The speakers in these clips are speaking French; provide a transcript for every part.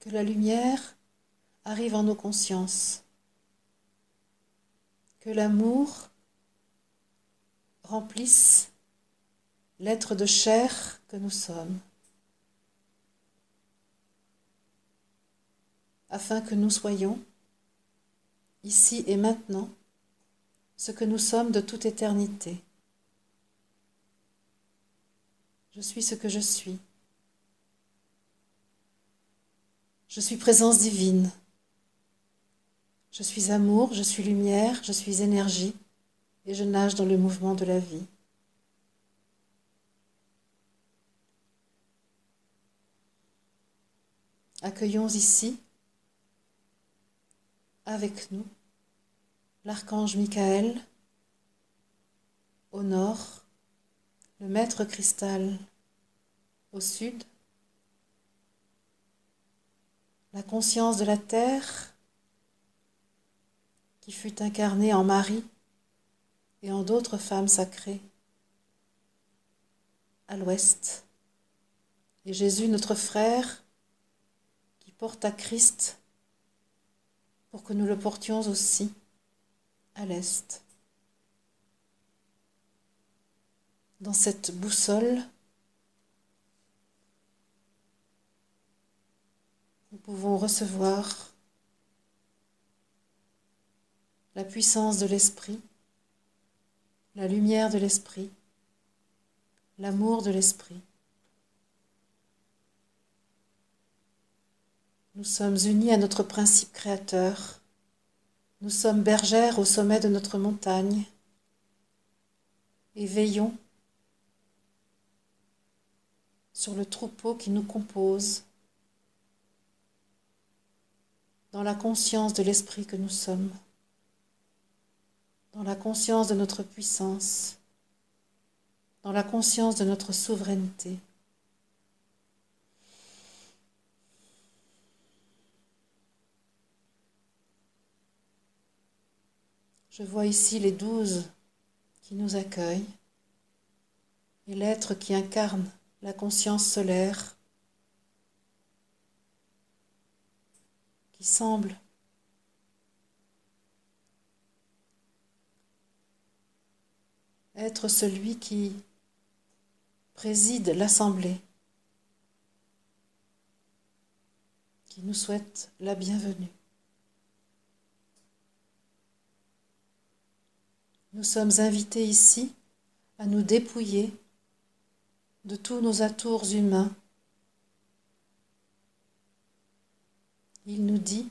Que la lumière arrive en nos consciences. Que l'amour remplisse l'être de chair que nous sommes. Afin que nous soyons, ici et maintenant, ce que nous sommes de toute éternité. Je suis ce que je suis. Je suis présence divine. Je suis amour, je suis lumière, je suis énergie et je nage dans le mouvement de la vie. Accueillons ici, avec nous, l'archange Michael au nord, le maître cristal au sud, la conscience de la terre qui fut incarnée en Marie et en d'autres femmes sacrées à l'ouest, et Jésus notre frère qui porte à Christ pour que nous le portions aussi à l'est. Dans cette boussole, pouvons recevoir la puissance de l'esprit, la lumière de l'esprit, l'amour de l'esprit. Nous sommes unis à notre principe créateur. Nous sommes bergères au sommet de notre montagne et veillons sur le troupeau qui nous compose dans la conscience de l'esprit que nous sommes, dans la conscience de notre puissance, dans la conscience de notre souveraineté. Je vois ici les douze qui nous accueillent et l'être qui incarne la conscience solaire qui semble être celui qui préside l'assemblée, qui nous souhaite la bienvenue. Nous sommes invités ici à nous dépouiller de tous nos atours humains. Il nous dit,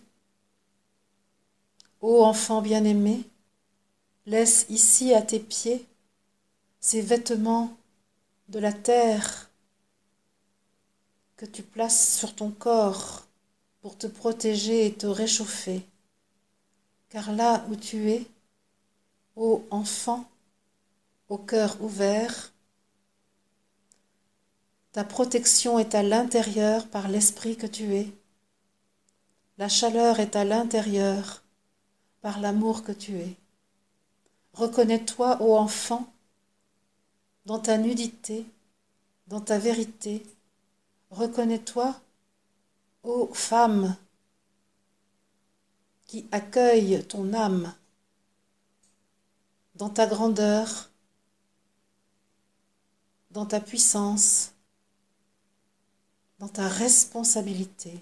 Ô enfant bien-aimé, laisse ici à tes pieds ces vêtements de la terre que tu places sur ton corps pour te protéger et te réchauffer. Car là où tu es, ô enfant, au cœur ouvert, ta protection est à l'intérieur par l'esprit que tu es. La chaleur est à l'intérieur par l'amour que tu es. Reconnais-toi, ô enfant, dans ta nudité, dans ta vérité. Reconnais-toi, ô femme, qui accueille ton âme dans ta grandeur, dans ta puissance, dans ta responsabilité.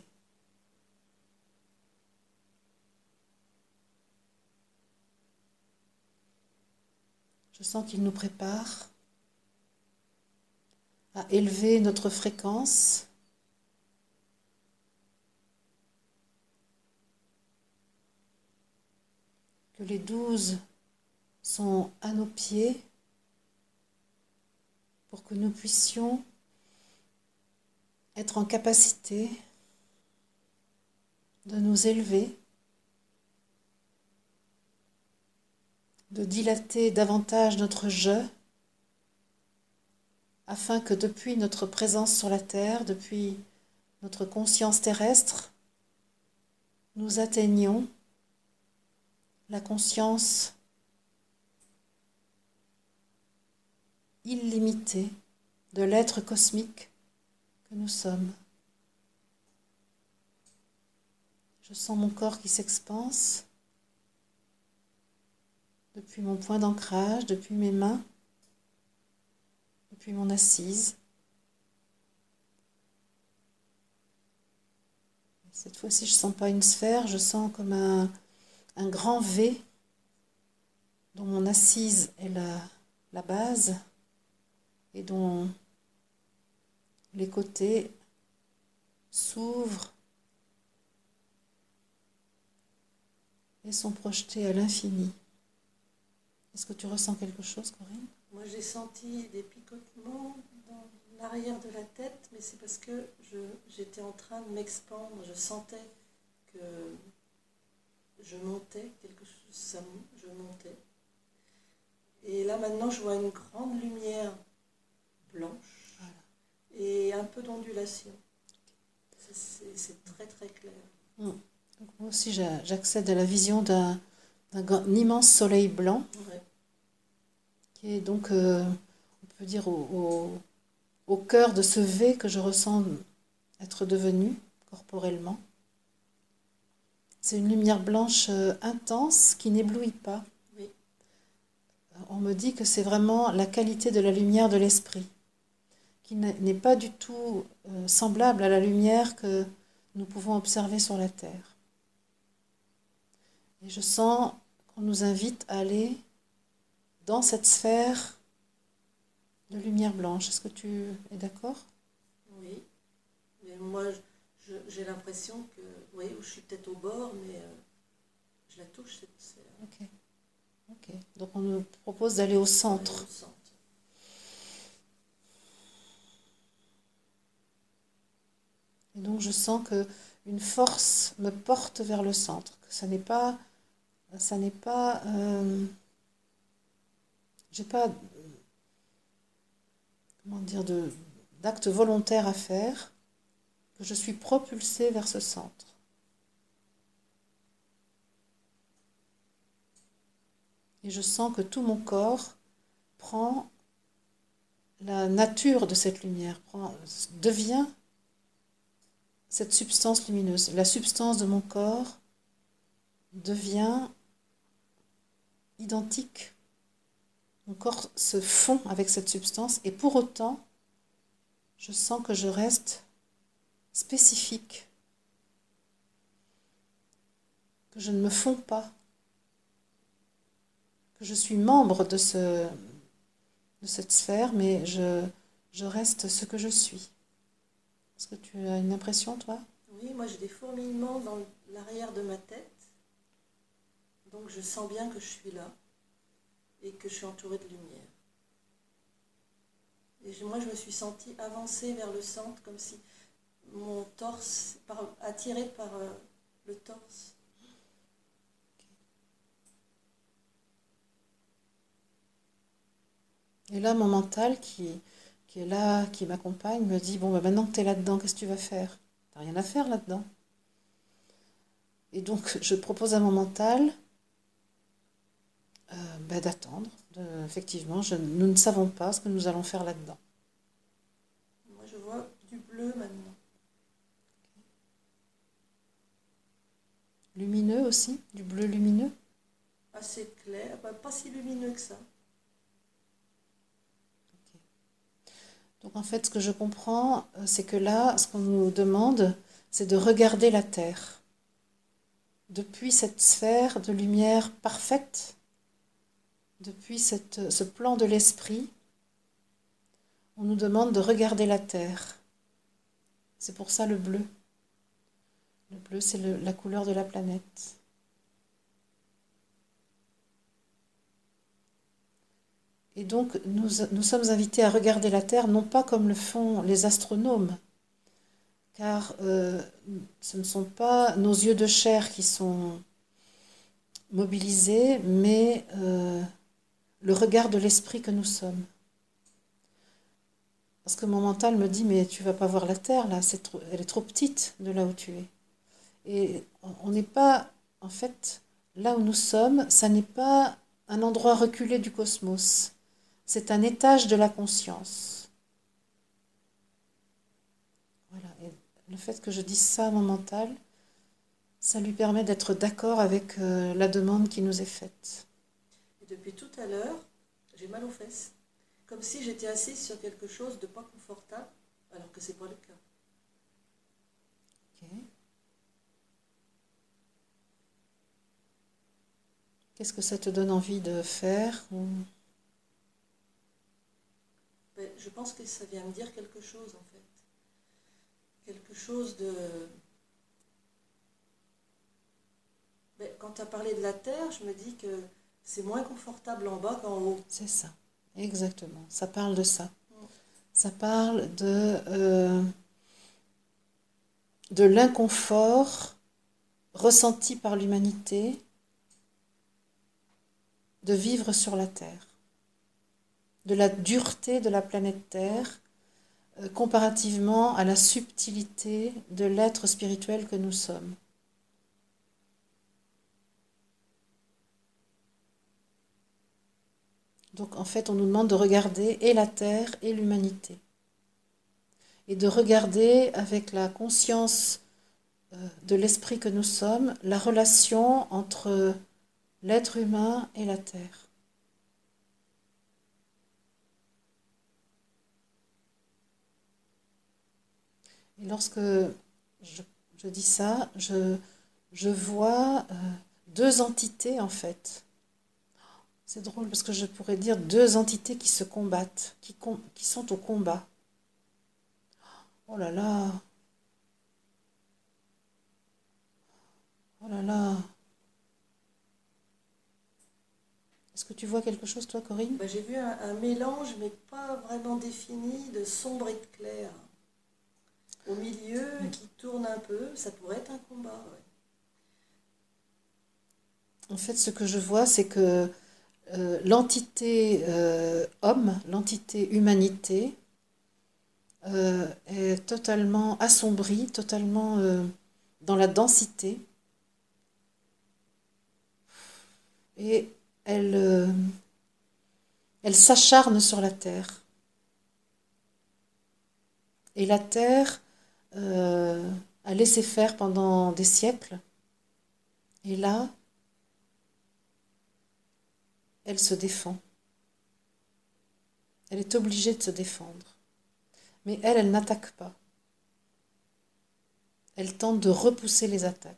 Je sens qu'il nous prépare à élever notre fréquence. Que les douze sont à nos pieds pour que nous puissions être en capacité de nous élever, de dilater davantage notre jeu, afin que depuis notre présence sur la Terre, depuis notre conscience terrestre, nous atteignions la conscience illimitée de l'être cosmique que nous sommes. Je sens mon corps qui s'expanse depuis mon point d'ancrage, depuis mes mains, depuis mon assise. Cette fois-ci, je ne sens pas une sphère, je sens comme un, grand V dont mon assise est la base et dont les côtés s'ouvrent et sont projetés à l'infini. Est-ce que tu ressens quelque chose, Corinne? Moi, j'ai senti des picotements dans l'arrière de la tête, mais c'est parce que j'étais en train de m'expandre. Je sentais que je montais, quelque chose, ça, je montais. Et là, maintenant, je vois une grande lumière blanche et un peu d'ondulation. C'est très, très clair. Hmm. moi aussi, j'accède à la vision d'un immense soleil blanc, qui est donc, euh, on peut dire, au, au cœur de ce V que je ressens être devenu corporellement. C'est une lumière blanche euh, intense qui n'éblouit pas. On me dit que c'est vraiment la qualité de la lumière de l'esprit, qui n'est pas du tout euh, semblable à la lumière que nous pouvons observer sur la Terre. Et je sens qu'on nous invite à aller dans cette sphère de lumière blanche. Est-ce que tu es d'accord? Oui. Mais moi, j'ai l'impression que, oui, je suis peut-être au bord, mais euh, je la touche, cette sphère. Ok. Ok. Donc on nous propose d'aller au centre. au centre. Et donc je sens que une force me porte vers le centre. Que ça n'est pas, ça n'est pas, euh, j'ai pas comment dire, d'actes volontaires à faire, que je suis propulsée vers ce centre. Et je sens que tout mon corps prend la nature de cette lumière, prend, devient cette substance lumineuse. La substance de mon corps devient identique mon corps se fond avec cette substance et pour autant, je sens que je reste spécifique, que je ne me fonds pas, que je suis membre de, ce, de cette sphère, mais je, je reste ce que je suis. Est-ce que tu as une impression, toi? Oui, moi j'ai des fourmillements dans l'arrière de ma tête, donc je sens bien que je suis là et que je suis entourée de lumière. Et moi, je me suis sentie avancer vers le centre, comme si mon torse, attiré par euh, le torse. Et là, mon mental qui, est là, qui m'accompagne, me dit, bon, bah, maintenant que tu es là-dedans, qu'est-ce que tu vas faire? Tu rien à faire là-dedans. Et donc, je propose à mon mental euh, ben, d'attendre. effectivement, je, nous ne savons pas ce que nous allons faire là-dedans. Moi, je vois du bleu maintenant. Lumineux aussi? Du bleu lumineux? Assez clair, pas si lumineux que ça. Donc en fait, ce que je comprends, euh, c'est que là, ce qu'on nous demande, c'est de regarder la Terre. Depuis cette sphère de lumière parfaite, depuis ce plan de l'esprit, on nous demande de regarder la Terre. C'est pour ça le bleu. Le bleu, c'est la couleur de la planète. Et donc, nous, sommes invités à regarder la Terre, non pas comme le font les astronomes, car euh, ce ne sont pas nos yeux de chair qui sont mobilisés, mais euh, le regard de l'esprit que nous sommes. Parce que mon mental me dit, mais tu vas pas voir la Terre, là, elle est trop petite de là où tu es. Et on n'est pas, en fait, là où nous sommes, ça n'est pas un endroit reculé du cosmos, c'est un étage de la conscience. Voilà, et le fait que je dise ça à mon mental, Ça lui permet d'être d'accord avec euh, la demande qui nous est faite. Et depuis tout à l'heure, j'ai mal aux fesses. Comme si j'étais assise sur quelque chose de pas confortable, alors que c'est pas le cas. Qu'est-ce que ça te donne envie de faire ben, Je pense que ça vient me dire quelque chose en fait. Quelque chose de... Ben, quand tu as parlé de la terre, je me dis que c'est moins confortable en bas qu'en haut. C'est ça, exactement. Ça parle de ça. Ça parle de, euh, de l'inconfort ressenti par l'humanité de vivre sur la Terre, de la dureté de la planète Terre euh, comparativement à la subtilité de l'être spirituel que nous sommes. Donc en fait, on nous demande de regarder et la Terre et l'humanité. Et de regarder avec la conscience euh, de l'esprit que nous sommes la relation entre l'être humain et la terre. Et lorsque je, dis ça, je, vois euh, deux entités en fait. C'est drôle parce que je pourrais dire deux entités qui se combattent, qui, qui sont au combat. Oh là là. Oh là là. Est-ce que tu vois quelque chose, toi, Corinne? Bah, J'ai vu un, mélange, mais pas vraiment défini, de sombre et de clair. Au milieu, mm. qui tourne un peu, ça pourrait être un combat. En fait, ce que je vois, c'est que euh, l'entité euh, homme, l'entité humanité, euh, est totalement assombrie, totalement dans la densité. Et elle, elle s'acharne sur la terre. Et la terre a laissé faire pendant des siècles. Et là, elle se défend. Elle est obligée de se défendre. Mais elle, elle n'attaque pas. Elle tente de repousser les attaques.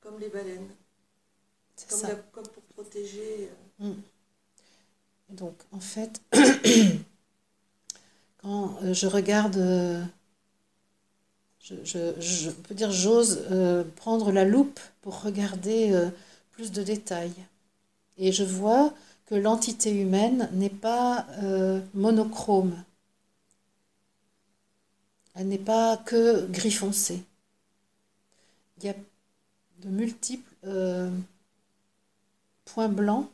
Comme les baleines. Comme, comme, pour protéger. Euh. Mm. Donc, en fait, quand euh, je regarde, euh, je, peux dire, j'ose prendre la loupe pour regarder plus de détails. Et je vois que l'entité humaine n'est pas monochrome. Elle n'est pas que gris foncé. Il y a de multiples euh, points blancs.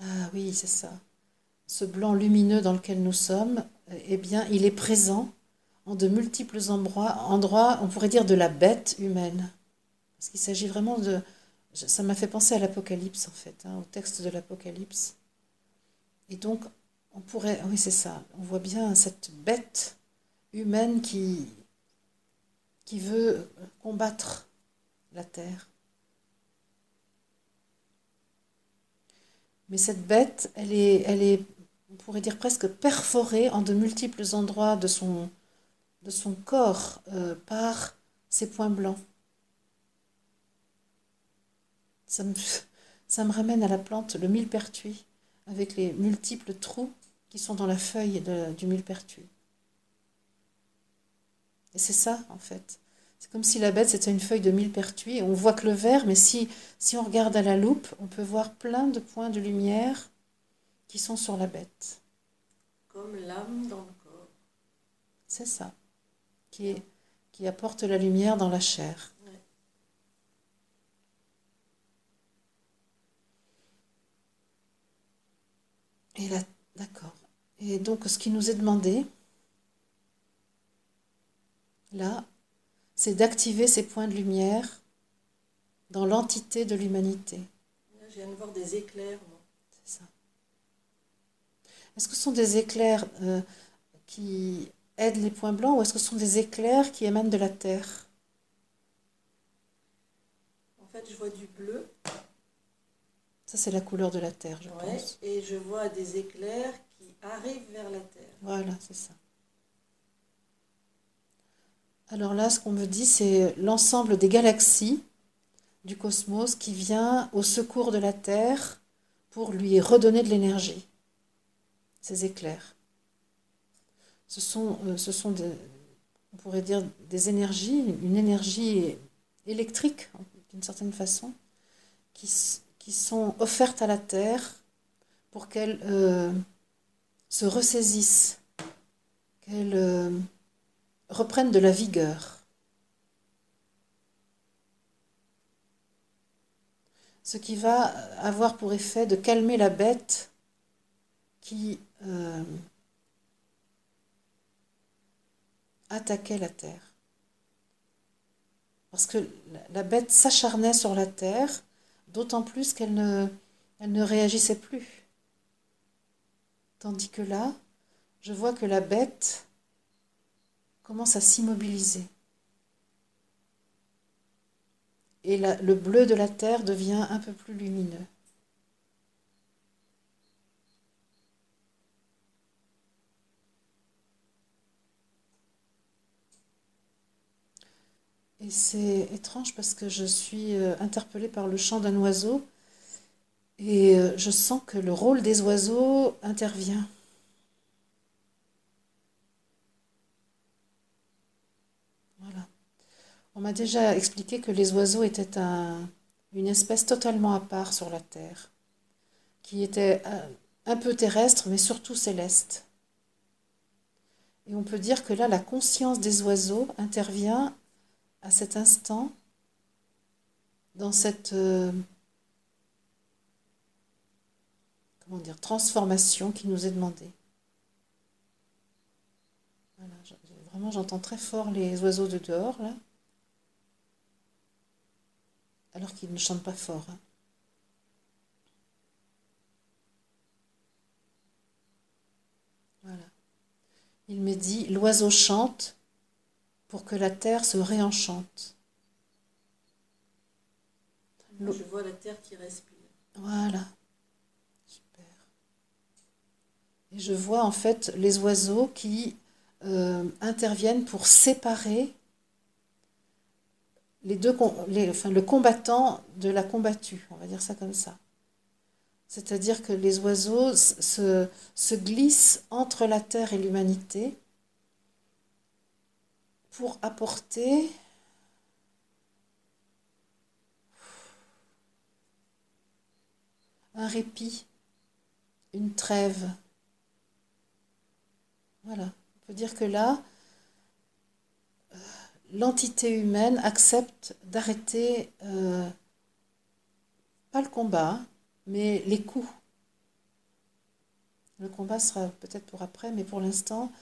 Ah oui, c'est ça. Ce blanc lumineux dans lequel nous sommes, eh bien, il est présent en de multiples endroits, on pourrait dire de la bête humaine. Parce qu'il s'agit vraiment de... Ça m'a fait penser à l'Apocalypse, en fait, hein, au texte de l'Apocalypse. Et donc, on pourrait... Oui, c'est ça. On voit bien cette bête humaine qui, qui veut combattre la terre. Mais cette bête, elle est, elle est, on pourrait dire presque perforée en de multiples endroits de son, de son corps euh, par ces points blancs. Ça me, ça me ramène à la plante, le millepertuis, avec les multiples trous qui sont dans la feuille du millepertuis. Et c'est ça, en fait. C'est comme si la bête, c'était une feuille de millepertuis. On voit que le vert, mais si, si on regarde à la loupe, on peut voir plein de points de lumière qui sont sur la bête. Comme l'âme dans le corps. C'est ça. Qui, qui apporte la lumière dans la chair. Et là, d'accord. Et donc, ce qui nous est demandé, là, c'est d'activer ces points de lumière dans l'entité de l'humanité. je viens de voir des éclairs. C'est ça. Est-ce que ce sont des éclairs euh, qui aident les points blancs ou est-ce que ce sont des éclairs qui émanent de la terre? En fait, je vois du bleu. Ça, c'est la couleur de la terre, je Ouais, pense. et je vois des éclairs qui arrivent vers la terre. Voilà, c'est ça. Alors là, ce qu'on me dit, c'est l'ensemble des galaxies du cosmos qui vient au secours de la Terre pour lui redonner de l'énergie. Ces éclairs. Ce sont, euh, ce sont on pourrait dire des énergies, une énergie électrique d'une certaine façon, qui, qui sont offertes à la Terre pour qu'elle euh, se ressaisisse, qu'elle euh, reprenne de la vigueur. Ce qui va avoir pour effet de calmer la bête qui attaquait la terre. Parce que la, bête s'acharnait sur la terre, d'autant plus qu'elle ne, réagissait plus. Tandis que là, je vois que la bête commence à s'immobiliser. Et le bleu de la terre devient un peu plus lumineux. Et c'est étrange parce que je suis euh, interpellée par le chant d'un oiseau et euh, je sens que le rôle des oiseaux intervient. Voilà. On m'a déjà expliqué que les oiseaux étaient un- une espèce totalement à part sur la Terre, qui était euh, un peu terrestre, mais surtout céleste. Et on peut dire que là, la conscience des oiseaux intervient à cet instant dans cette euh, comment dire, transformation qui nous est demandée. Voilà, vraiment, j'entends très fort les oiseaux de dehors, là. alors qu'ils ne chantent pas fort. hein. Voilà. Il me dit, l'oiseau chante pour que la terre se réenchante. Je vois la terre qui respire. Voilà. Super. Et je vois en fait les oiseaux qui euh, interviennent pour séparer les deux, com- les- enfin, le combattant de la combattue, on va dire ça comme ça. C'est-à-dire que les oiseaux se glissent entre la terre et l'humanité pour apporter un répit, une trêve. Voilà. On peut dire que là, euh, l'entité humaine accepte d'arrêter, euh, pas le combat, mais les coups. Le combat sera peut-être pour après, mais pour l'instant,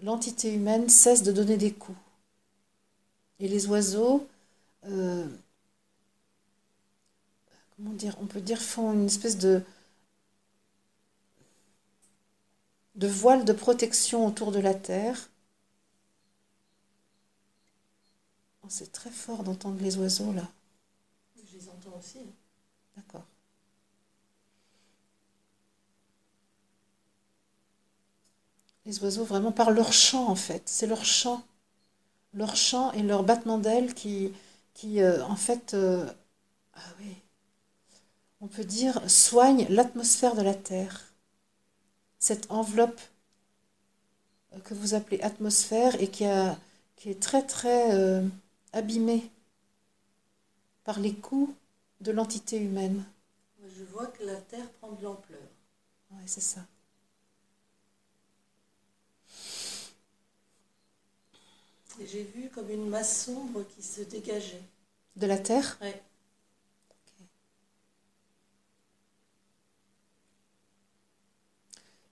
l'entité humaine cesse de donner des coups. Et les oiseaux, euh, comment dire, on peut dire font une espèce de, de voile de protection autour de la terre. Oh, c'est très fort d'entendre les oiseaux là. Je les entends aussi. hein. D'accord. Les oiseaux, vraiment par leur chant en fait, c'est leur chant. Leur chant et leur battement d'ailes qui, qui euh, en fait, euh, ah oui, on peut dire, soignent l'atmosphère de la Terre. Cette enveloppe euh, que vous appelez atmosphère et qui, a, qui est très très euh, abîmée par les coups de l'entité humaine. Je vois que la terre prend de l'ampleur. Oui, c'est ça. Et j'ai vu comme une masse sombre qui se dégageait. De la Terre Ouais.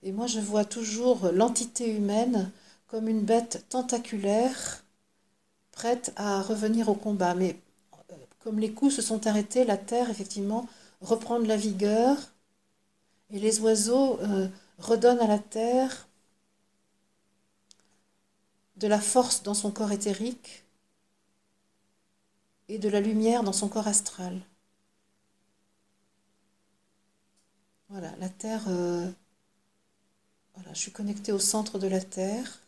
Et moi, je vois toujours l'entité humaine comme une bête tentaculaire, prête à revenir au combat. Mais euh, comme les coups se sont arrêtés, la terre, effectivement, reprend de la vigueur. Et les oiseaux euh, redonne à la terre de la force dans son corps éthérique et de la lumière dans son corps astral. Voilà, la Terre, euh, voilà, je suis connectée au centre de la Terre.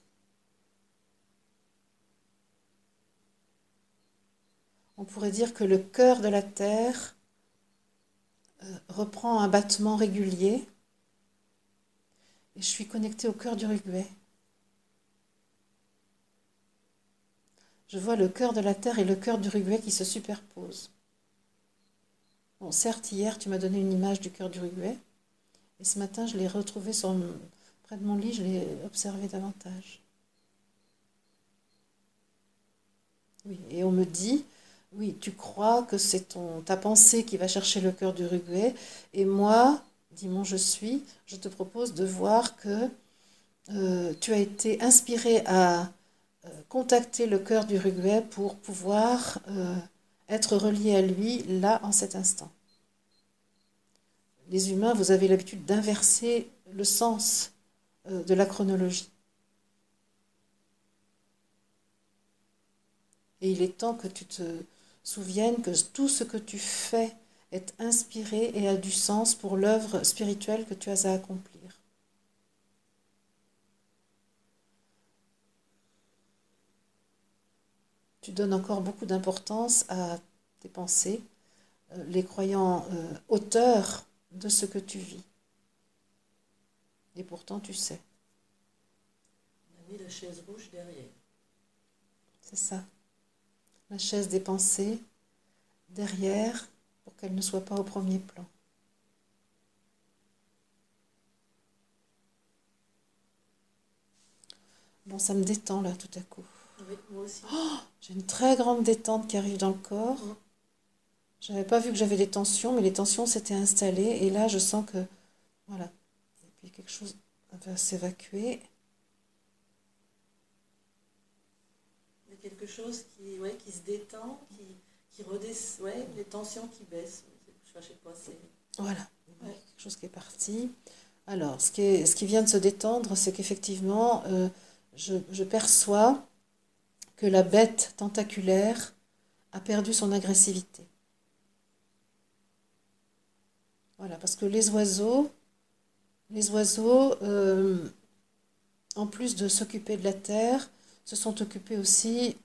On pourrait dire que le cœur de la Terre euh, reprend un battement régulier et je suis connectée au cœur du Uruguay. Je vois le cœur de la Terre et le cœur du Uruguay qui se superposent. Bon, certes, hier, tu m'as donné une image du cœur du Uruguay. Et ce matin, je l'ai retrouvé près de mon lit, je l'ai observé davantage. Oui, et on me dit, oui, tu crois que c'est ta pensée qui va chercher le cœur du Uruguay, et moi, dit mon je suis, je te propose de voir que euh, tu as été inspiré à contacter le cœur du Uruguay pour pouvoir euh, être relié à lui là en cet instant les humains, vous avez l'habitude d'inverser le sens euh, de la chronologie. Et il est temps que tu te souviennes que tout ce que tu fais est inspiré et a du sens pour l'œuvre spirituelle que tu as à accomplir. Tu donnes encore beaucoup d'importance à tes pensées, euh, les croyants euh, auteurs de ce que tu vis. Et pourtant, tu sais. On a mis la chaise rouge derrière. C'est ça. La chaise des pensées derrière pour qu'elle ne soit pas au premier plan. Bon, ça me détend là tout à coup. Oui, moi aussi. Oh, j'ai une très grande détente qui arrive dans le corps. Mm. Je n'avais pas vu que j'avais des tensions, mais les tensions s'étaient installées. Et là, je sens que, voilà, et puis quelque chose va s'évacuer. Il y a quelque chose qui, ouais, qui se détend, qui, qui redescend, ouais, les tensions qui baissent. Je sais pas, c'est... Voilà, quelque chose qui est parti. Alors, ce qui, est, ce qui vient de se détendre, c'est qu'effectivement, euh, je, je perçois que la bête tentaculaire a perdu son agressivité. Voilà, parce que les oiseaux, les oiseaux, euh, en plus de s'occuper de la terre, se sont occupés aussi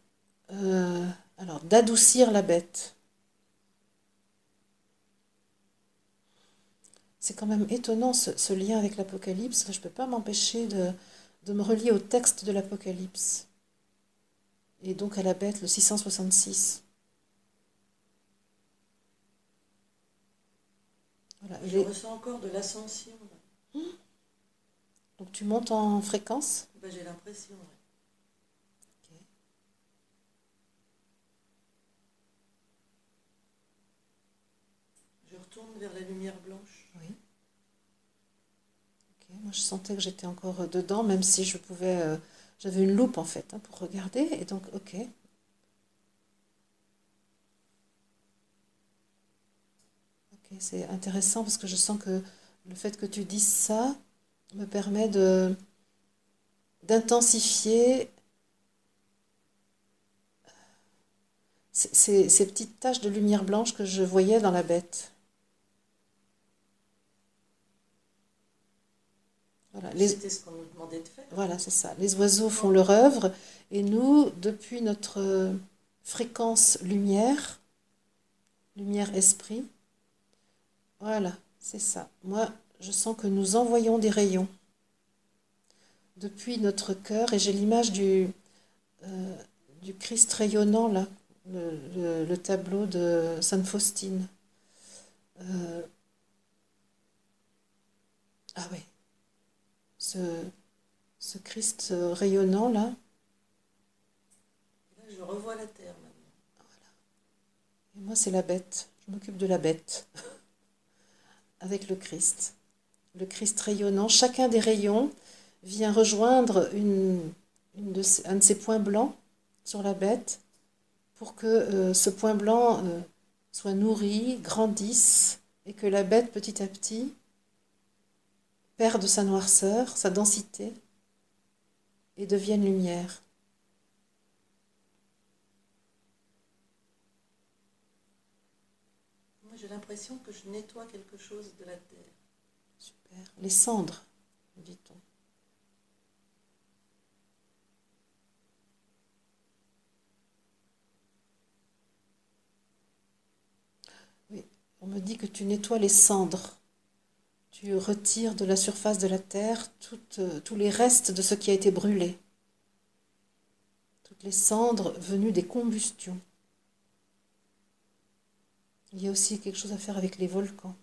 euh, alors d'adoucir la bête. C'est quand même étonnant ce, lien avec l'Apocalypse. Je ne peux pas m'empêcher de me relier au texte de l'Apocalypse. Et donc à la bête, le 666. Voilà. Je ressens encore de l'ascension. là. Donc tu montes en fréquence? Ben, j'ai l'impression. Je retourne vers la lumière blanche. Oui. Ok, Moi, je sentais que j'étais encore euh, dedans, même si je pouvais. euh, J'avais une loupe en fait hein, pour regarder. Et donc, ok. Ok, c'est intéressant parce que je sens que le fait que tu dises ça me permet de d'intensifier ces, petites taches de lumière blanche que je voyais dans la bête. Voilà, C'était ce qu'on nous demandait de. Voilà, c'est ça. Les oiseaux font leur œuvre et nous, depuis notre fréquence lumière, lumière-esprit, voilà, c'est ça. Moi, je sens que nous envoyons des rayons depuis notre cœur et j'ai l'image du, euh, Christ rayonnant là, le tableau de Sainte Faustine. Euh, ah oui, ce, ce Christ euh, rayonnant là, je revois la terre maintenant. et moi c'est la bête, je m'occupe de la bête. Avec le Christ. Le Christ rayonnant, chacun des rayons vient rejoindre une, une de ces- un de ces points blancs sur la bête pour que euh, ce point blanc euh, soit nourri, grandisse et que la bête petit à petit perdent sa noirceur, sa densité, et deviennent lumière. Moi, j'ai l'impression que je nettoie quelque chose de la terre. Super. Les cendres, dit-on. Oui, on me dit que tu nettoies les cendres. Tu retires de la surface de la terre toutes, tous les restes de ce qui a été brûlé. Toutes les cendres venues des combustions. Il y a aussi quelque chose à faire avec les volcans.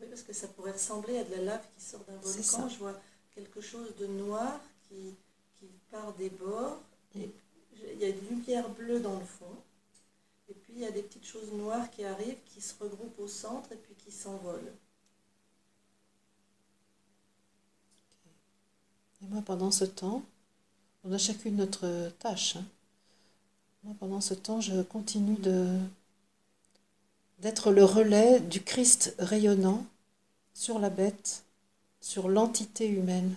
Oui, parce que ça pourrait ressembler à de la lave qui sort d'un ça. volcan. Je vois quelque chose de noir qui, qui part des bords. Et il y a une lumière bleue dans le fond. Et puis il y a des petites choses noires qui arrivent, qui se regroupent au centre et puis qui s'envolent. Moi, pendant ce temps, on a chacune notre tâche. hein. Moi, pendant ce temps, je continue d'être le relais du Christ rayonnant sur la bête, sur l'entité humaine.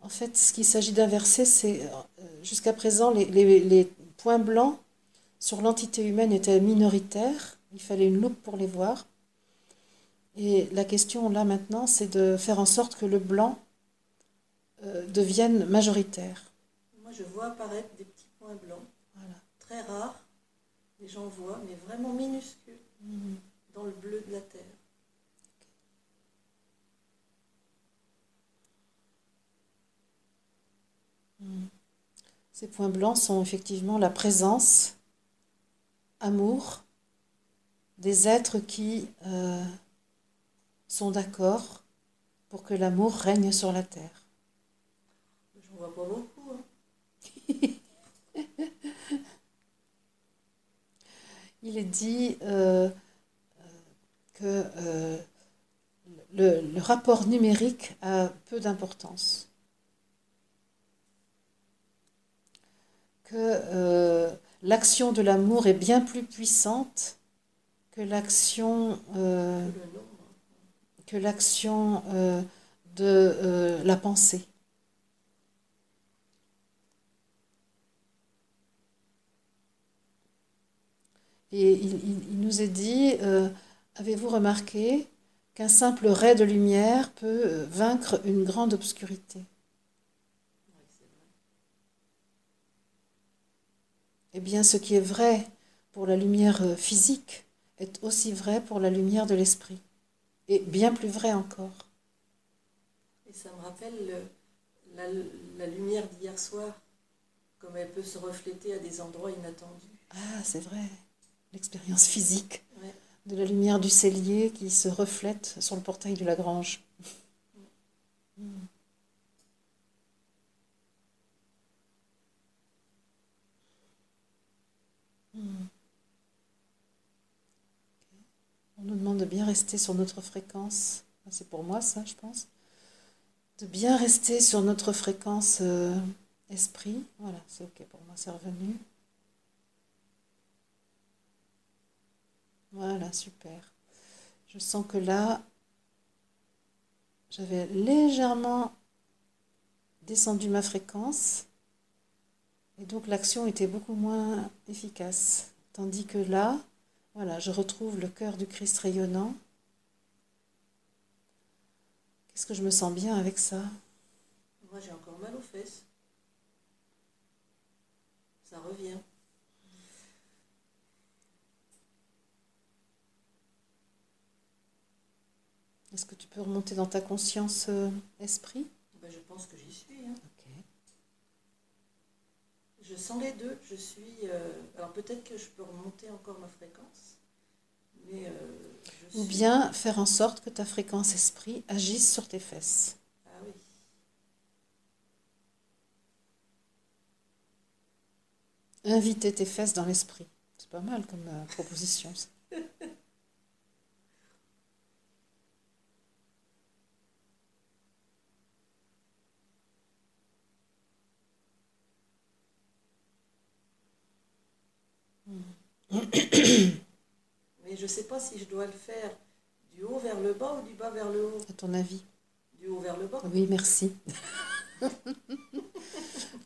En fait, ce qu'il s'agit d'inverser, c'est euh, jusqu'à présent, les points blancs sur l'entité humaine étaient minoritaires. Il fallait une loupe pour les voir. Et la question là maintenant, c'est de faire en sorte que le blanc euh, devienne majoritaire. Moi, je vois apparaître des petits points blancs, Voilà. très rares. Les gens voient, mais vraiment minuscules, Mhm. dans le bleu de la terre. Ces points blancs sont effectivement la présence, amour, des êtres qui euh, sont d'accord pour que l'amour règne sur la terre. J'en vois pas beaucoup. hein. Il est dit euh, euh, que euh, le, le rapport numérique a peu d'importance. Que euh, l'action de l'amour est bien plus puissante que l'action. Que l'action euh, de euh, la pensée. Et il, nous est dit, euh, avez-vous remarqué qu'un simple ray de lumière peut vaincre une grande obscurité? Eh bien, ce qui est vrai pour la lumière physique est aussi vrai pour la lumière de l'esprit. Et bien plus vrai encore. Et ça me rappelle le- la, la lumière d'hier soir, comme elle peut se refléter à des endroits inattendus. Ah, c'est vrai. L'expérience physique Ouais. de la lumière du cellier qui se reflète sur le portail de la grange. Mm. Mm. On nous demande de bien rester sur notre fréquence. C'est pour moi ça, je pense. De bien rester sur notre fréquence euh, esprit. Voilà, c'est ok pour moi, c'est revenu. Voilà, super. Je sens que là, j'avais légèrement descendu ma fréquence et donc l'action était beaucoup moins efficace. Tandis que là, voilà, je retrouve le cœur du Christ rayonnant. Qu'est-ce que je me sens bien avec ça? Moi, j'ai encore mal aux fesses. Ça revient. Est-ce que tu peux remonter dans ta conscience euh, esprit? Ben, je pense que j'y suis. hein. Je sens les deux. Je suis. euh, alors peut-être que je peux remonter encore ma fréquence, mais euh, je Ou suis- bien faire en sorte que ta fréquence esprit agisse sur tes fesses. Ah oui. Inviter tes fesses dans l'esprit. C'est pas mal comme euh, proposition. ça. Mais je ne sais pas si je dois le faire du haut vers le bas ou du bas vers le haut. À ton avis Du haut vers le bas. Oui, merci.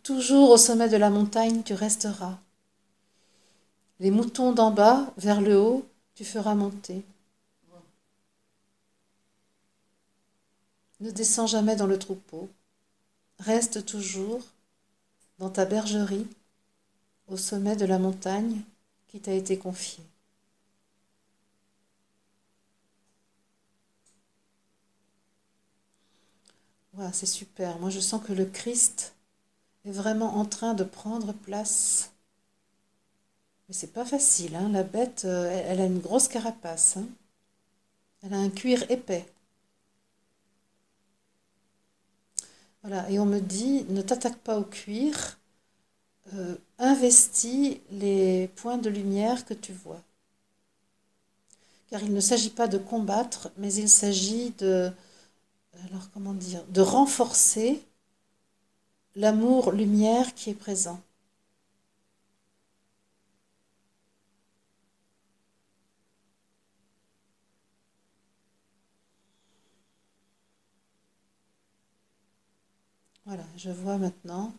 Toujours au sommet de la montagne, tu resteras. Les moutons d'en bas vers le haut, tu feras monter. Ne descends jamais dans le troupeau. Reste toujours dans ta bergerie, au sommet de la montagne qui t'a été confiée. Voilà, c'est super. Moi, je sens que le Christ est vraiment en train de prendre place. Mais c'est pas facile, hein. La bête, euh, elle, a une grosse carapace. hein. Elle a un cuir épais. Voilà, et on me dit, ne t'attaque pas au cuir, euh, investis les points de lumière que tu vois. Car il ne s'agit pas de combattre, mais il s'agit de, de renforcer l'amour lumière qui est présent. Voilà, je vois maintenant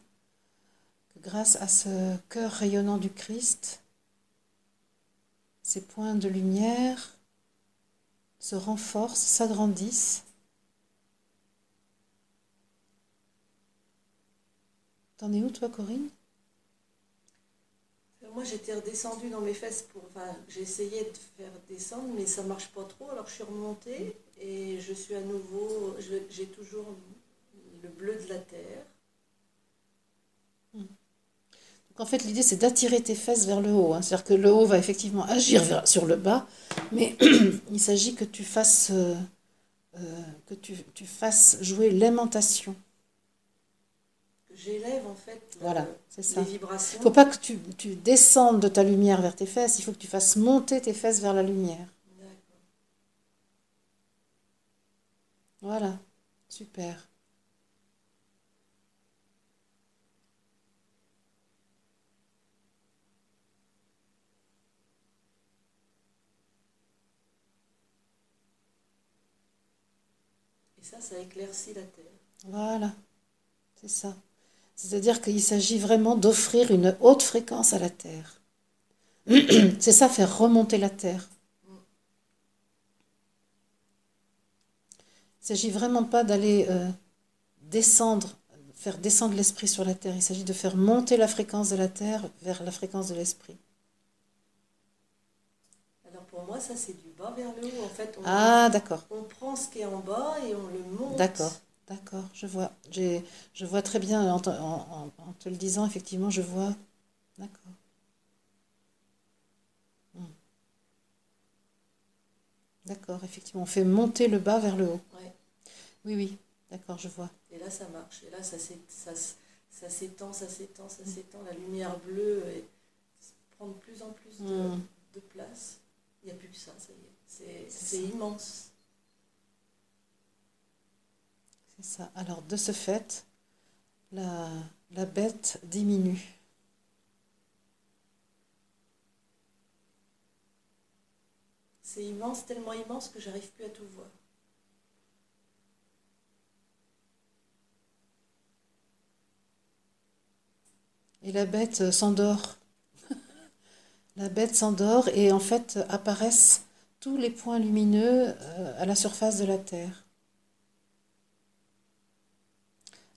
grâce à ce cœur rayonnant du Christ, ces points de lumière se renforcent, s'agrandissent. T'en es où toi, Corinne? Moi, j'étais redescendue dans mes fesses pour. Enfin, j'ai essayé de faire descendre, mais ça marche pas trop. Alors, je suis remontée et je suis à nouveau. J'ai toujours le bleu de la terre. Donc en fait, l'idée, c'est d'attirer tes fesses vers le haut. hein. C'est-à-dire que le haut va effectivement agir vers- sur le bas, mais il s'agit que tu fasses, euh, euh, que tu, tu fasses jouer l'aimantation. que J'élève en fait Voilà, c'est ça. les vibrations. Il faut pas que tu, tu descendes de ta lumière vers tes fesses, il faut que tu fasses monter tes fesses vers la lumière. D'accord. Voilà, super. Et ça, ça éclaircit la terre. Voilà, c'est ça. C'est-à-dire qu'il s'agit vraiment d'offrir une haute fréquence à la Terre. C'est ça, faire remonter la Terre. Il s'agit vraiment pas d'aller euh, descendre, faire descendre l'esprit sur la Terre. Il s'agit de faire monter la fréquence de la Terre vers la fréquence de l'esprit. Alors pour moi, ça c'est du bas vers le haut. En fait, on, Ah, d'accord, on prend ce qui est en bas et on le monte. d'accord, d'accord, je vois. J'ai, je vois très bien en, te- en- en- en te le disant, effectivement, je vois. D'accord. Hmm. D'accord, effectivement, on fait monter le bas vers le haut. Ouais. Oui, oui, d'accord, je vois. Et là, ça marche. Et là, ça s'étend, ça s'étend, ça s'étend. La lumière bleue et prend de plus en plus de, Hmm. de place. Il n'y a plus que ça, ça y est. C'est immense. C'est ça. Alors, de ce fait, la, la bête diminue. C'est immense, tellement immense que j'arrive plus à tout voir. Et la bête s'endort. La bête s'endort et en fait apparaissent tous les points lumineux euh, à la surface de la Terre.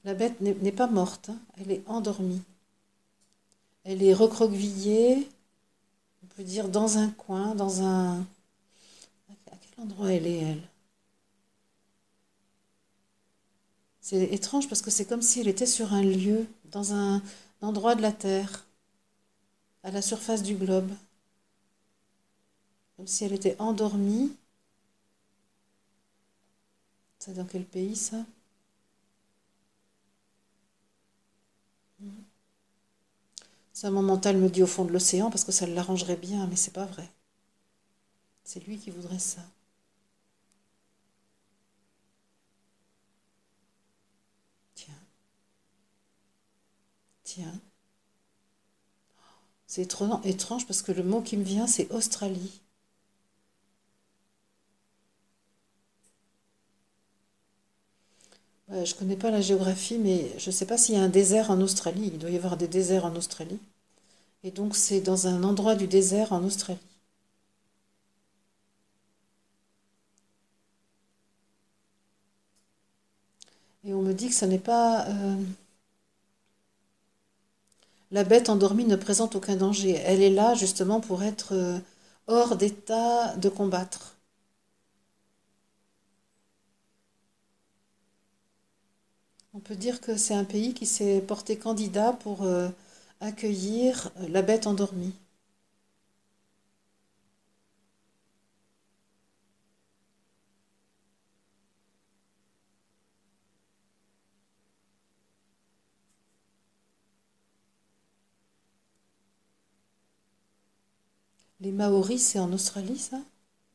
La bête n'est pas morte, hein, elle est endormie. Elle est recroquevillée, on peut dire dans un coin, dans un... À quel endroit elle est, elle? C'est étrange parce que c'est comme si elle était sur un lieu, dans un endroit de la Terre, à la surface du globe. Comme si elle était endormie. C'est dans quel pays ça? Ça, mon mental me dit au fond de l'océan parce que ça l'arrangerait bien, mais c'est pas vrai. C'est lui qui voudrait ça. Tiens. Tiens. C'est étrange parce que le mot qui me vient, c'est Australie. Je ne connais pas la géographie, mais je ne sais pas s'il y a un désert en Australie. Il doit y avoir des déserts en Australie. Et donc c'est dans un endroit du désert en Australie. Et on me dit que ce n'est pas... euh, la bête endormie ne présente aucun danger. Elle est là justement pour être euh, hors d'état de combattre. On peut dire que c'est un pays qui s'est porté candidat pour euh, accueillir euh, la bête endormie. Les Maoris, c'est en Australie, ça?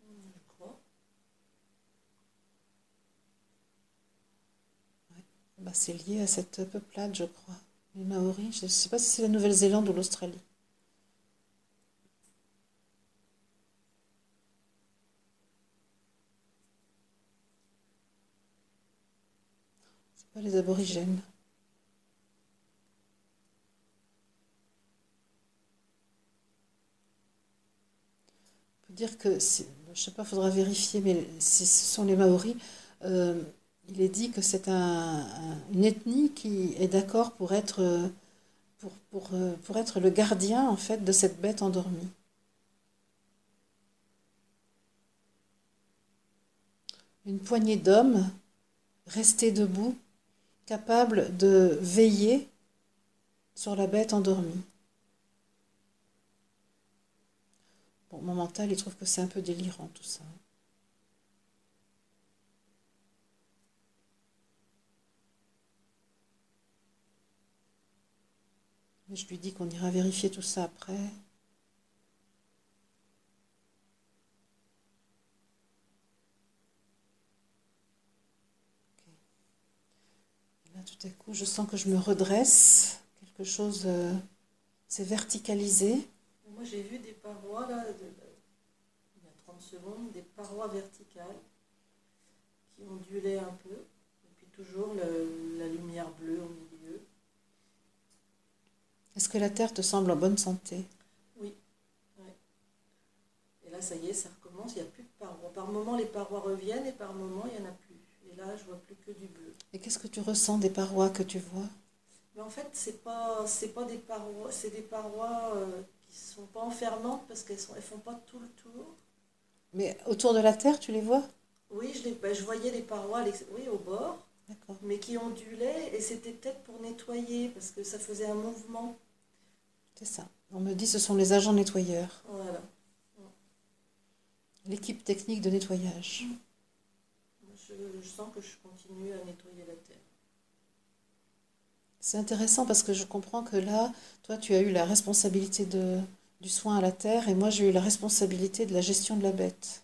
je crois. Bah, c'est lié à cette peuplade, je crois. Les Maoris, je ne sais pas si c'est la Nouvelle-Zélande ou l'Australie. C'est pas les aborigènes. On peut dire que, je sais pas, faudra vérifier, mais si ce sont les Maoris, euh, il est dit que c'est un- un- une ethnie qui est d'accord pour être le gardien, en fait, de cette bête endormie. Une poignée d'hommes restés debout, capables de veiller sur la bête endormie. Bon, mon mental, il trouve que c'est un peu délirant tout ça. Mais je lui dis qu'on ira vérifier tout ça après. Là, tout à coup, je sens que je me redresse. Quelque chose euh, s'est verticalisé. Moi, j'ai vu des parois, là, il y a 30 secondes, des parois verticales qui ondulaient un peu. Et puis toujours la lumière bleue au milieu. Est-ce que la Terre te semble en bonne santé? Oui, ouais. Et là, ça y est, ça recommence, il n'y a plus de parois. Par moment, les parois reviennent et par moment, il n'y en a plus. Et là, je vois plus que du bleu. Et qu'est-ce que tu ressens des parois que tu vois? Mais en fait, c'est pas, c'est pas des parois, c'est des parois euh, qui sont pas enfermantes parce qu'elles sont, elles font pas tout le tour. Mais autour de la Terre, tu les vois? Oui, je, les, ben, je voyais les parois, oui, au bord, D'accord. mais qui ondulaient et c'était peut-être pour nettoyer parce que ça faisait un mouvement. C'est ça. On me dit ce sont les agents nettoyeurs, Voilà. l'équipe technique de nettoyage. Je, je sens que je continue à nettoyer la terre. C'est intéressant parce que je comprends que là, toi, tu as eu la responsabilité de, du soin à la terre et moi, j'ai eu la responsabilité de la gestion de la bête.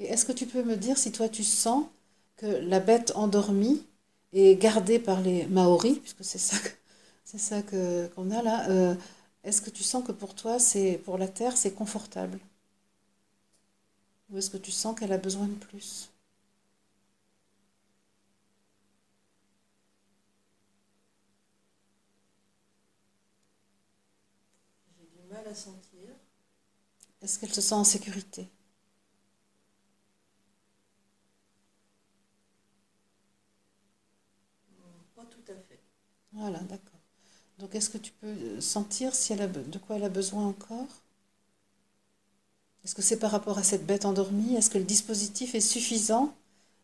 Et est-ce que tu peux me dire si toi, tu sens que la bête endormie est gardée par les Maoris, puisque c'est ça que, c'est ça que, qu'on a là, euh, est-ce que tu sens que pour toi, c'est, pour la terre, c'est confortable? Ou est-ce que tu sens qu'elle a besoin de plus? J'ai du mal à sentir. Est-ce qu'elle se sent en sécurité? Pas tout à fait. Voilà, d'accord. Donc, est-ce que tu peux euh, sentir si elle a, de quoi elle a besoin encore? Est-ce que c'est par rapport à cette bête endormie? Est-ce que le dispositif est suffisant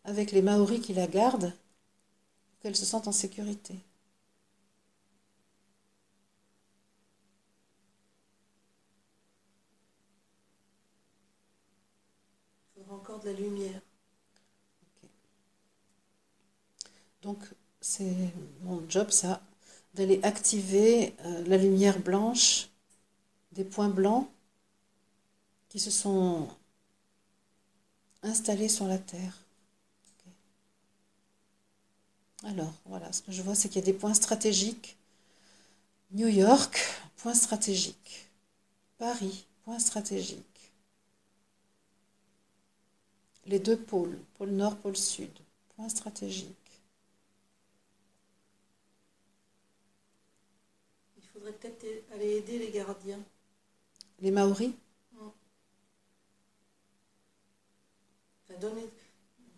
avec les Maoris qui la gardent pour qu'elle se sente en sécurité? Il faudra encore de la lumière. Donc, c'est mon job, ça, d'aller activer euh, la lumière blanche des points blancs qui se sont installés sur la Terre. Alors, voilà, ce que je vois, c'est qu'il y a des points stratégiques. New York, point stratégique. Paris, point stratégique. les deux pôles, pôle nord, pôle sud. Point stratégique. Il faudrait peut-être aller aider les gardiens. Les Maoris enfin, donner,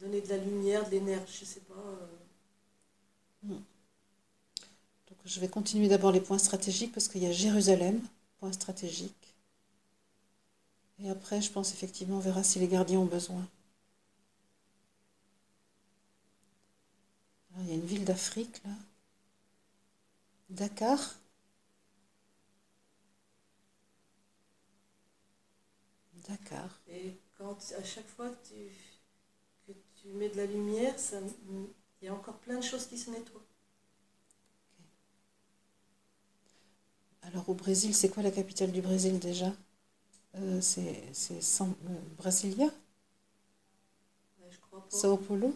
donner de la lumière, de l'énergie, je sais pas. euh. Donc je vais continuer d'abord les points stratégiques parce qu'il y a Jérusalem, point stratégique. Et après, je pense effectivement, on verra si les gardiens ont besoin. Alors, il y a une ville d'Afrique là. Dakar. Dakar. Et quand à chaque fois que tu, que tu mets de la lumière, il y a encore plein de choses qui se nettoient. Alors au Brésil, c'est quoi la capitale du Brésil déjà? Euh, C'est euh, Brasilia? Ouais, je crois pas. Sao Paulo?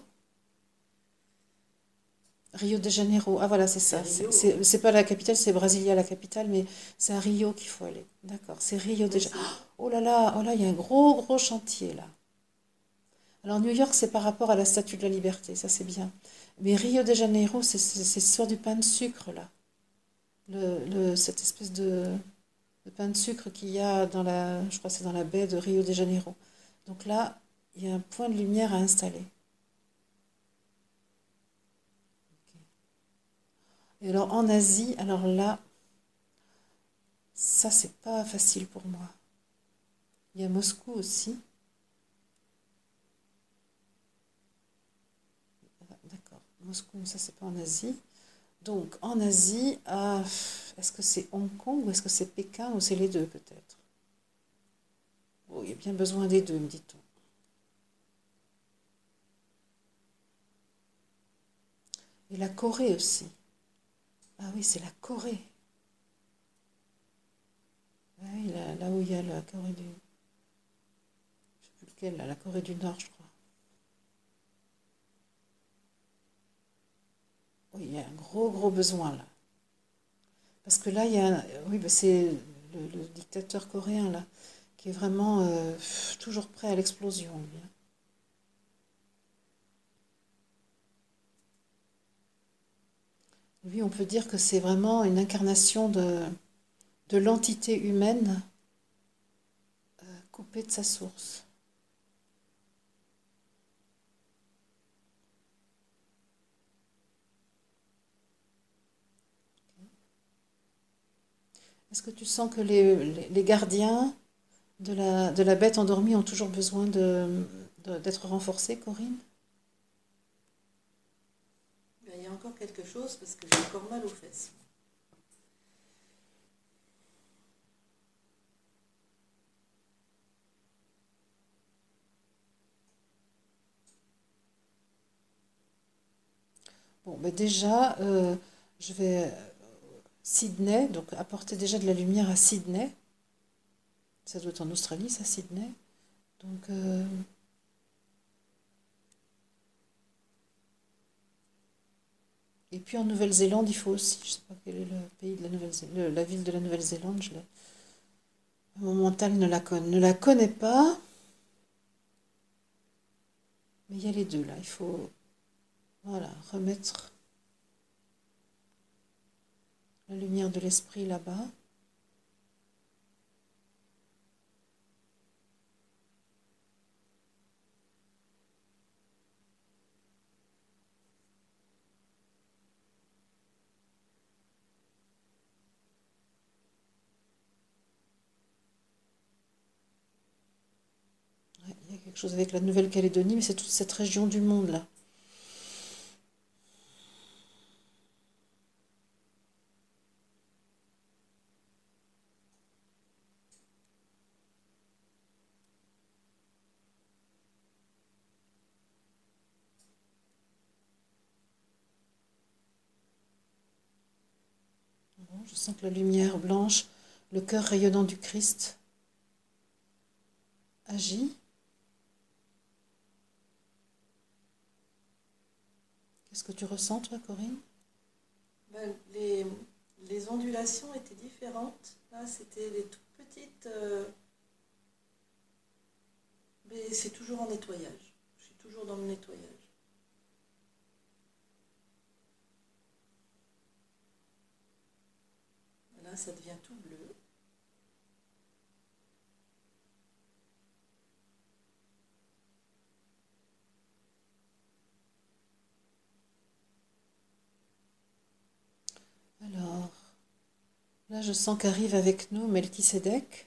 Rio de Janeiro. Ah voilà, c'est ça. C'est pas la capitale, c'est Brasilia la capitale, mais c'est à Rio qu'il faut aller. D'accord, c'est Rio de Janeiro. Oh là là, oh là, il y a un gros gros chantier là. Alors New York, c'est par rapport à la Statue de la Liberté, ça c'est bien. Mais Rio de Janeiro, c'est sur du pain de sucre là. Le, le- cette espèce de, de pain de sucre qu'il y a dans la, je crois c'est dans la baie de Rio de Janeiro. Donc là, il y a un point de lumière à installer. Et alors en Asie, alors là, ça c'est pas facile pour moi. Il y a Moscou aussi. D'accord, Moscou, ça c'est pas en Asie. Donc en Asie, ah, est-ce que c'est Hong Kong ou est-ce que c'est Pékin ou c'est les deux peut-être? Oh, il y a bien besoin des deux, me dit-on. Et la Corée aussi. Ah oui, c'est la Corée. Ah oui, là, là où il y a la Corée du... Là, la Corée du Nord, je crois. Oui, il y a un gros, gros besoin là. Parce que là, il y a... Oui, bah, c'est le, dictateur coréen, là, qui est vraiment euh, toujours prêt à l'explosion, hein. Lui, on peut dire que c'est vraiment une incarnation de, l'entité humaine euh, coupée de sa source. Est-ce que tu sens que les, gardiens de la, bête endormie ont toujours besoin d'être renforcés, Corinne? Ben, il y a quelque chose parce que j'ai encore mal aux fesses. Bon, ben déjà, euh, je vais euh, Sydney, donc apporter déjà de la lumière à Sydney. Ça doit être en Australie, ça, Sydney. Donc, euh, et puis en Nouvelle-Zélande, il faut aussi, je sais pas quel est le pays de la Nouvelle-Zélande, la ville de la Nouvelle-Zélande, je. Mon mental ne la, con- ne la connaît pas, mais il y a les deux là. Il faut, voilà, remettre la lumière de l'esprit là-bas. Chose avec la Nouvelle-Calédonie, mais c'est toute cette région du monde là. Je sens que la lumière blanche, le cœur rayonnant du Christ agit. Qu'est-ce que tu ressens, toi, Corinne? Ben, les, les ondulations étaient différentes. Là, c'était des toutes petites. euh, mais c'est toujours en nettoyage. toujours dans le nettoyage. Là, ça devient tout bleu. Alors, là, je sens qu'arrive avec nous Melchisedec,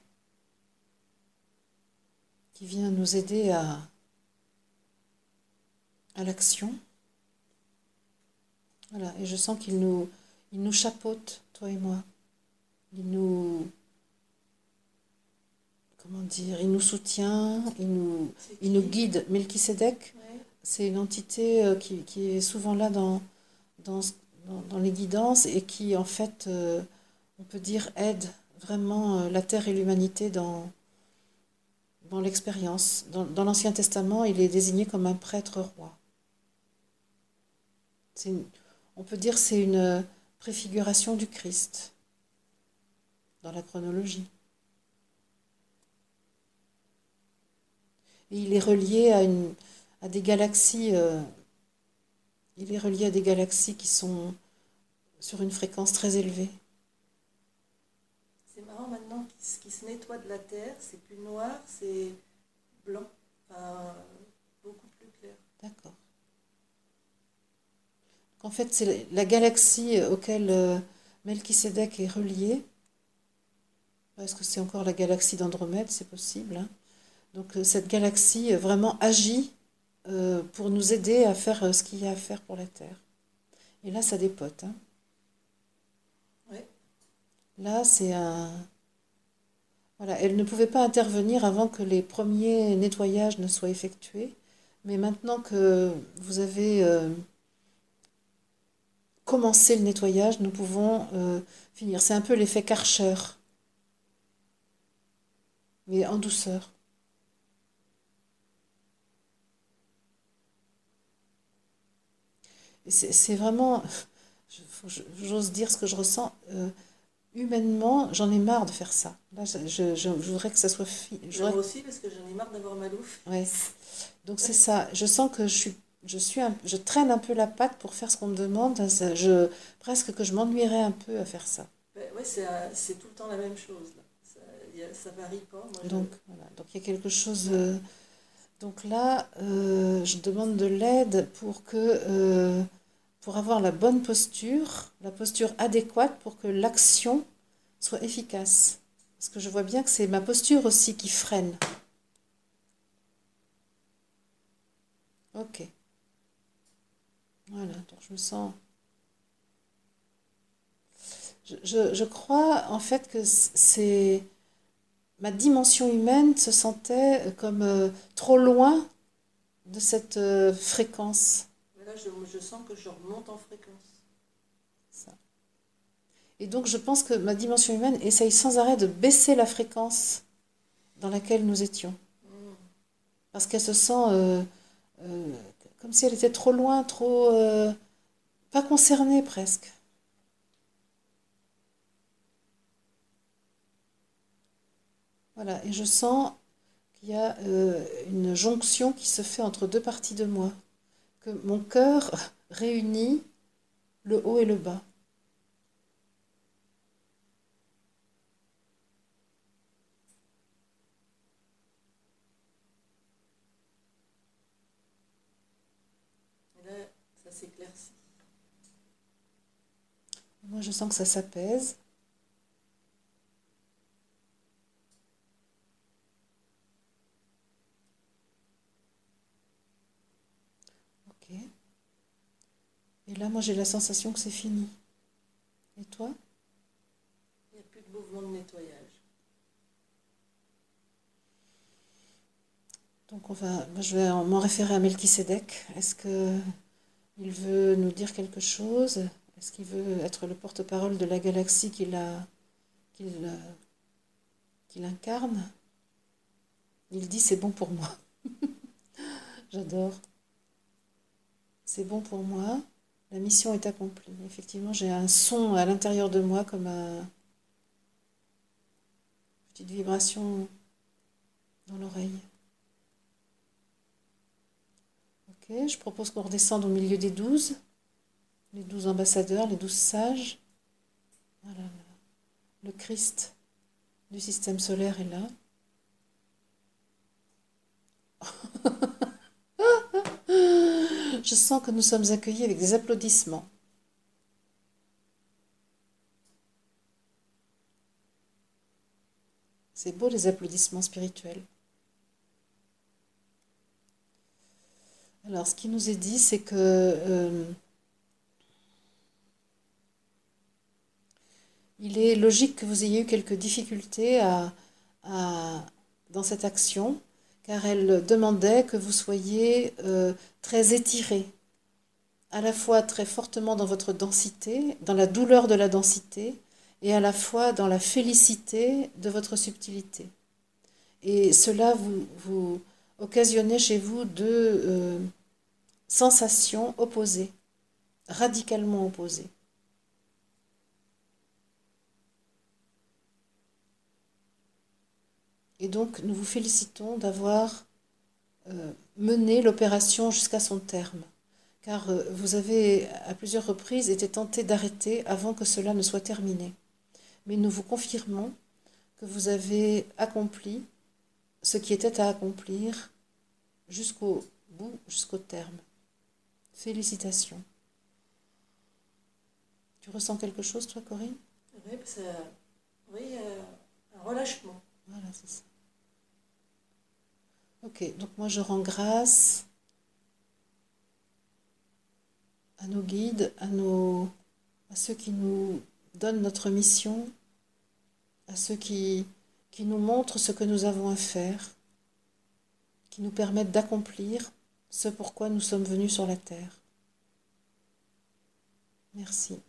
qui vient nous aider à, à l'action. Voilà, et je sens qu'il nous, il nous chapeaute, toi et moi. Il nous, comment dire, il nous soutient, il nous, il guide. Melchisedec, Ouais. c'est une entité euh, qui, qui est souvent là dans, dans, dans, les guidances et qui, en fait, euh, on peut dire, aide vraiment euh, la terre et l'humanité dans, dans l'expérience. Dans, l'Ancien Testament, il est désigné comme un prêtre roi. On peut dire que c'est une préfiguration du Christ dans la chronologie. Et il est relié à, une, à des galaxies. euh, il est relié à des galaxies qui sont sur une fréquence très élevée. C'est marrant maintenant qu'il se- qu'il se nettoie de la terre, c'est plus noir, c'est blanc, enfin beaucoup plus clair. D'accord. En fait, c'est la galaxie auquel euh, Melchisédek est relié. Est-ce que c'est encore la galaxie d'Andromède? C'est possible. hein. Donc, euh, cette galaxie euh, vraiment agit euh, pour nous aider à faire euh, ce qu'il y a à faire pour la Terre. Et là, ça dépote. hein. Ouais. Là, c'est un. Voilà, elle ne pouvait pas intervenir avant que les premiers nettoyages ne soient effectués. Mais maintenant que vous avez euh, commencé le nettoyage, nous pouvons euh, finir. C'est un peu l'effet Karcher, mais en douceur. C'est vraiment, j'ose dire ce que je ressens. euh, humainement, j'en ai marre de faire ça. Là, je, je- je voudrais que ça soit fini. Moi aussi, parce que j'en ai marre d'avoir mal au fait. Ouais. Donc c'est ça. Je sens que je suis, je suis un- je traîne un peu la patte pour faire ce qu'on me demande. Je, presque que je m'ennuierais un peu à faire ça. C'est euh, c'est tout le temps la même chose. Là. Ça, y a- ça varie pas. Moi, Donc voilà. Donc il y a quelque chose. euh, donc là, euh, je demande de l'aide pour que, euh, pour avoir la bonne posture, la posture adéquate pour que l'action soit efficace. Parce que je vois bien que c'est ma posture aussi qui freine. Ok. Voilà. Donc je me sens. Je, je- je crois en fait que c'est ma dimension humaine se sentait comme euh, trop loin de cette euh, fréquence. Mais là, je, je sens que je remonte en fréquence. Ça. Et donc je pense que ma dimension humaine essaye sans arrêt de baisser la fréquence dans laquelle nous étions. Mm. Parce qu'elle se sent euh, euh, comme si elle était trop loin, trop... euh, pas concernée presque. Voilà, et je sens qu'il y a euh, une jonction qui se fait entre deux parties de moi, que mon cœur réunit le haut et le bas. Et là, ça s'éclaircit. Moi, je sens que ça s'apaise. Ok. Et là, moi, j'ai la sensation que c'est fini. Et toi? Il n'y a plus de mouvement de nettoyage. Donc, on va, moi, je vais en- m'en référer à Melchisédek. Est-ce que il veut nous dire quelque chose? Est-ce qu'il veut être le porte-parole de la galaxie qu'il a, qu'il, qu'il incarne? Il dit c'est bon pour moi. J'adore. C'est bon pour moi. La mission est accomplie. Effectivement, j'ai un son à l'intérieur de moi comme un petite vibration dans l'oreille. Ok, je propose qu'on redescende au milieu des douze, les douze ambassadeurs, les douze sages. Voilà, le Christ du système solaire est là. Je sens que nous sommes accueillis avec des applaudissements. C'est beau les applaudissements spirituels. Alors, ce qui nous est dit, c'est que euh, il est logique que vous ayez eu quelques difficultés dans cette action, car elle demandait que vous soyez euh, très étiré, à la fois très fortement dans votre densité, dans la douleur de la densité, et à la fois dans la félicité de votre subtilité. Et cela vous, vous occasionnait chez vous deux euh, sensations opposées, radicalement opposées. Et donc, nous vous félicitons d'avoir euh, mené l'opération jusqu'à son terme, car euh, vous avez à plusieurs reprises été tenté d'arrêter avant que cela ne soit terminé. Mais nous vous confirmons que vous avez accompli ce qui était à accomplir jusqu'au bout, jusqu'au terme. Félicitations. Tu ressens quelque chose, toi, Corinne? Oui, oui euh, un relâchement. Voilà, c'est ça. Ok, donc moi je rends grâce à nos guides, à, ceux qui nous donnent notre mission, à ceux qui nous montrent ce que nous avons à faire, qui nous permettent d'accomplir ce pourquoi nous sommes venus sur la terre. Merci.